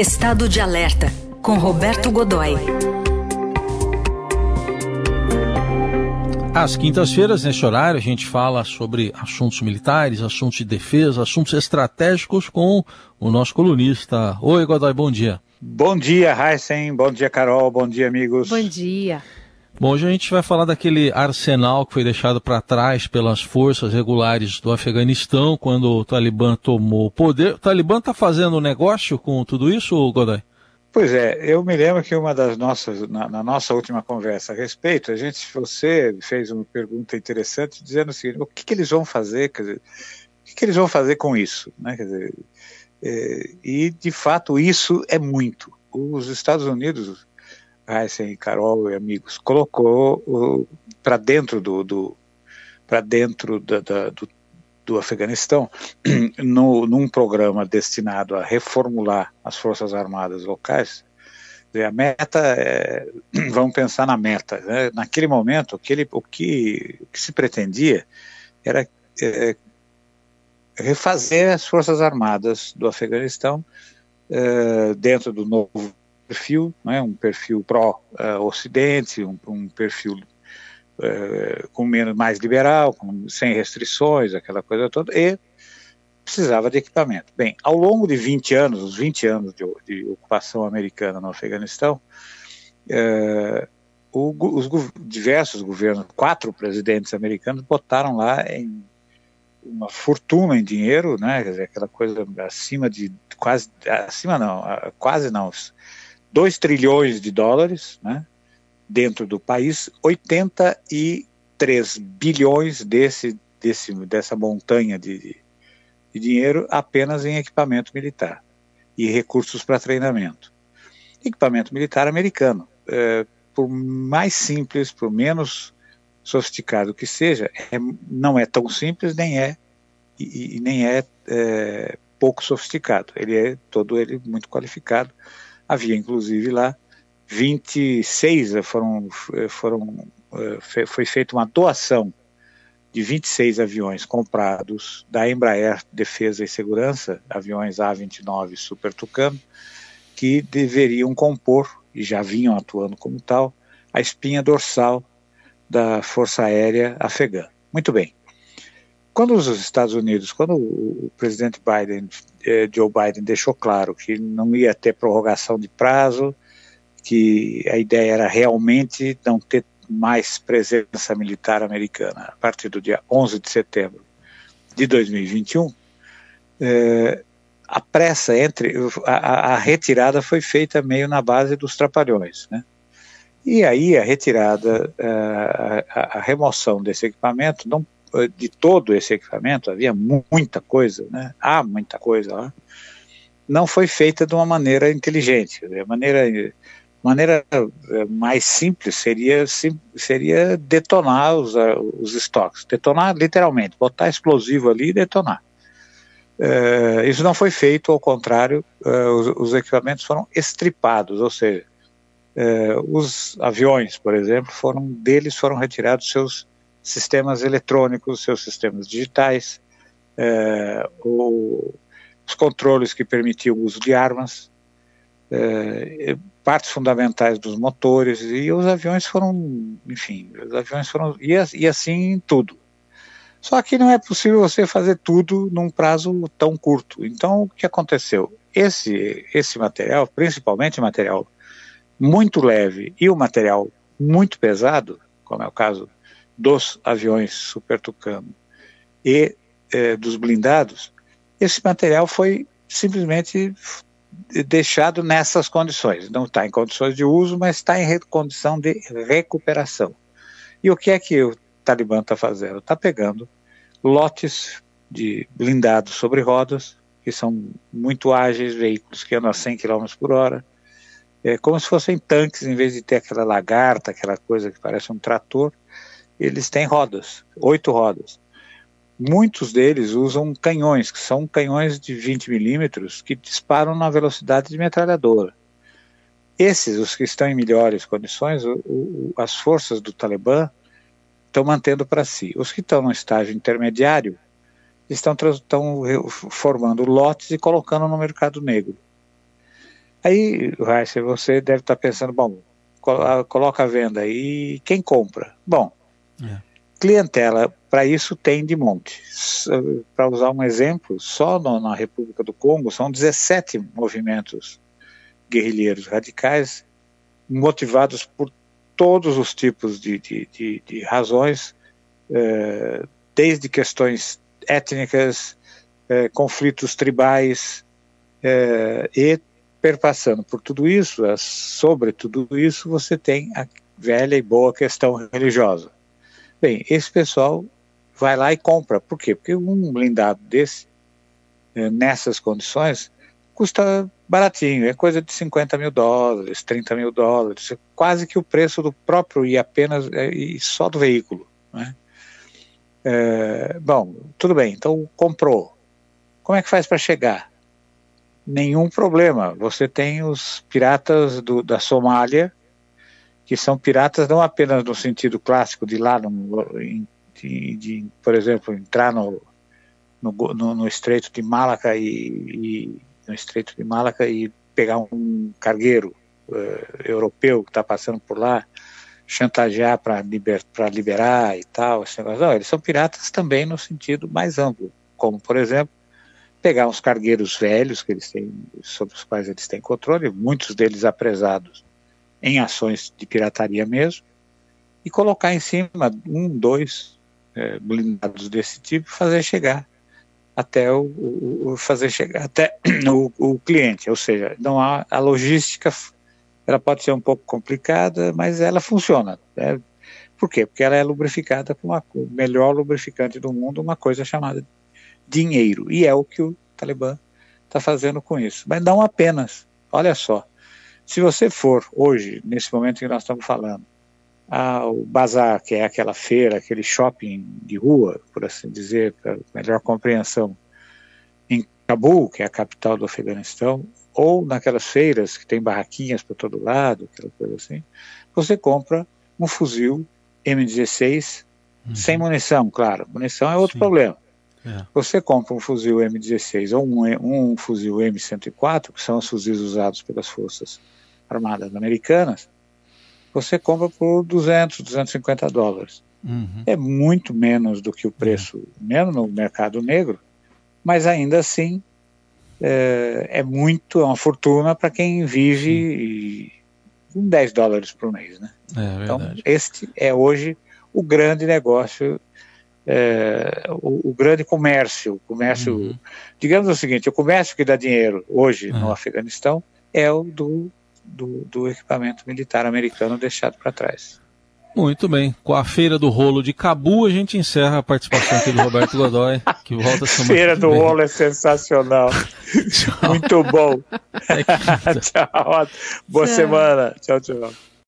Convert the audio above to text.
Estado de Alerta, com Roberto Godoy. Às quintas-feiras, nesse horário, a gente fala sobre assuntos militares, assuntos de defesa, assuntos estratégicos com o nosso colunista. Oi, Godoy, bom dia. Bom dia, Heisen. Bom dia, Carol. Bom dia, amigos. Bom dia. Bom, hoje a gente vai falar daquele arsenal que foi deixado para trás pelas forças regulares do Afeganistão quando o Talibã tomou o poder. O Talibã está fazendo negócio com tudo isso, Godoy? Pois é, eu me lembro que uma das nossas, na, na, nossa última conversa a respeito, a gente, você fez uma pergunta interessante dizendo o seguinte, o que, que eles vão fazer, quer dizer, o que, que eles vão fazer com isso, né, quer dizer, é, e, de fato, isso é muito. Os Estados Unidos, Heisen, Carol e amigos, colocou para dentro do, do para dentro da, da, do, do Afeganistão, no, num programa destinado a reformular as forças armadas locais, a meta é, vamos pensar na meta. Né? Naquele momento, o que, o, que, se pretendia era é, refazer as Forças Armadas do Afeganistão uh, dentro do novo perfil, né, um perfil pró-Ocidente, um, um, perfil uh, com menos mais liberal, com, sem restrições, aquela coisa toda, e precisava de equipamento. Bem, ao longo de 20 anos, os 20 anos de, de ocupação americana no Afeganistão, uh, o, os diversos governos, quatro presidentes americanos botaram lá em uma fortuna em dinheiro, né? Quer dizer, aquela coisa acima de quase, acima não, quase não, 2 trilhões de dólares, né? Dentro do país, 83 bilhões desse, desse, dessa montanha de, de dinheiro apenas em equipamento militar e recursos para treinamento. Equipamento militar americano, é, por mais simples, por menos sofisticado que seja, é, não é tão simples, nem é e, e nem é, é, pouco sofisticado. Ele é todo ele muito qualificado. Havia inclusive lá 26 foram foram é, foi feita uma doação de 26 aviões comprados da Embraer Defesa e Segurança, aviões A29 Super Tucano, que deveriam compor e já vinham atuando como tal a espinha dorsal da Força Aérea Afegã. Muito bem. Quando os Estados Unidos, quando o presidente Biden, eh, Joe Biden, deixou claro que não ia ter prorrogação de prazo, que a ideia era realmente não ter mais presença militar americana a partir do dia 11 de setembro de 2021, eh, a pressa entre a, a, retirada foi feita meio na base dos trapalhões, né? E aí a retirada, a, a remoção desse equipamento, não, de todo esse equipamento, havia muita coisa, né? há muita coisa lá, não foi feita de uma maneira inteligente. A maneira, maneira eh, mais simples seria, seria detonar os, os estoques, detonar literalmente, botar explosivo ali e detonar. Uh, isso não foi feito, ao contrário, os, os, equipamentos foram estripados, ou seja, eh, os aviões, por exemplo, foram deles foram retirados seus sistemas eletrônicos, seus sistemas digitais, eh, o, os controles que permitiam o uso de armas, eh, partes fundamentais dos motores e os aviões foram, enfim, os aviões foram e, e assim tudo. Só que não é possível você fazer tudo num prazo tão curto. Então, o que aconteceu? Esse, esse material, principalmente material muito leve e o material muito pesado, como é o caso dos aviões Super Tucano e eh, dos blindados, esse material foi simplesmente deixado nessas condições. Não está em condições de uso, mas está em condição de recuperação. E o que é que o Talibã está fazendo? Está pegando lotes de blindados sobre rodas, que são muito ágeis, veículos que andam a 100 km por hora, é como se fossem tanques, em vez de ter aquela lagarta, aquela coisa que parece um trator, eles têm rodas, oito rodas. Muitos deles usam canhões, que são canhões de 20 milímetros, que disparam na velocidade de metralhadora. Esses, os que estão em melhores condições, o, o, as forças do Talibã estão mantendo para si. Os que estão no estágio intermediário estão, estão formando lotes e colocando no mercado negro. Aí, Raíssa, você deve estar pensando, bom, coloca a venda aí, quem compra? Bom, é. clientela para isso tem de monte. Para usar um exemplo, só no, na República do Congo são 17 movimentos guerrilheiros radicais motivados por todos os tipos de, de, de, de razões, eh, desde questões étnicas, eh, conflitos tribais, eh, e perpassando por tudo isso, sobre tudo isso, você tem a velha e boa questão religiosa. Bem, esse pessoal vai lá e compra. Por quê? Porque um blindado desse, eh, nessas condições, custa baratinho, é coisa de 50 mil dólares, 30 mil dólares, é quase que o preço do próprio e apenas é, e só do veículo. Né? É, bom, tudo bem, então comprou. Como é que faz para chegar? nenhum problema. Você tem os piratas do, da Somália, que são piratas não apenas no sentido clássico de lá, no, de, de, por exemplo, entrar no, no, no, no Estreito de Malaca e, e, no Estreito de Malaca e pegar um cargueiro uh, europeu que está passando por lá, chantagear para liber, liberar e tal. Esse negócio. Não, eles são piratas também no sentido mais amplo, como por exemplo pegar uns cargueiros velhos que eles têm, sobre os quais eles têm controle, muitos deles apresados em ações de pirataria mesmo, e colocar em cima um, dois é, blindados desse tipo, fazer chegar até o, o, fazer chegar até o, o, cliente, ou seja, não há a logística, ela pode ser um pouco complicada, mas ela funciona. Né? Por quê? Porque ela é lubrificada com uma, o melhor lubrificante do mundo, uma coisa chamada dinheiro. E é o que o Talibã está fazendo com isso. Mas não apenas. Olha só. Se você for hoje, nesse momento que nós estamos falando, ao bazar, que é aquela feira, aquele shopping de rua, por assim dizer, para melhor compreensão, em Cabul, que é a capital do Afeganistão, ou naquelas feiras que tem barraquinhas para todo lado, aquela coisa assim, você compra um fuzil M16 uhum. sem munição, claro. Munição é outro Sim. problema. É. Você compra um fuzil M16 ou um, um fuzil M104, que são os fuzis usados pelas Forças Armadas Americanas, você compra por 200, 250 dólares. Uhum. É muito menos do que o preço, menos no mercado negro, mas ainda assim é, é muito, é uma fortuna para quem vive com 10 dólares por mês. Né? É, então, este é hoje o grande negócio é, o, o, grande comércio, o comércio, uhum. digamos o seguinte, o comércio que dá dinheiro hoje uhum. no Afeganistão é o do, do, do equipamento militar americano deixado para trás. Muito bem. Com a Feira do Rolo de Cabu, a gente encerra a participação aqui do Roberto Godoy, que volta semana Feira do bem. Rolo é sensacional. Muito bom. É tchau. Boa tchau. semana. Tchau, tchau.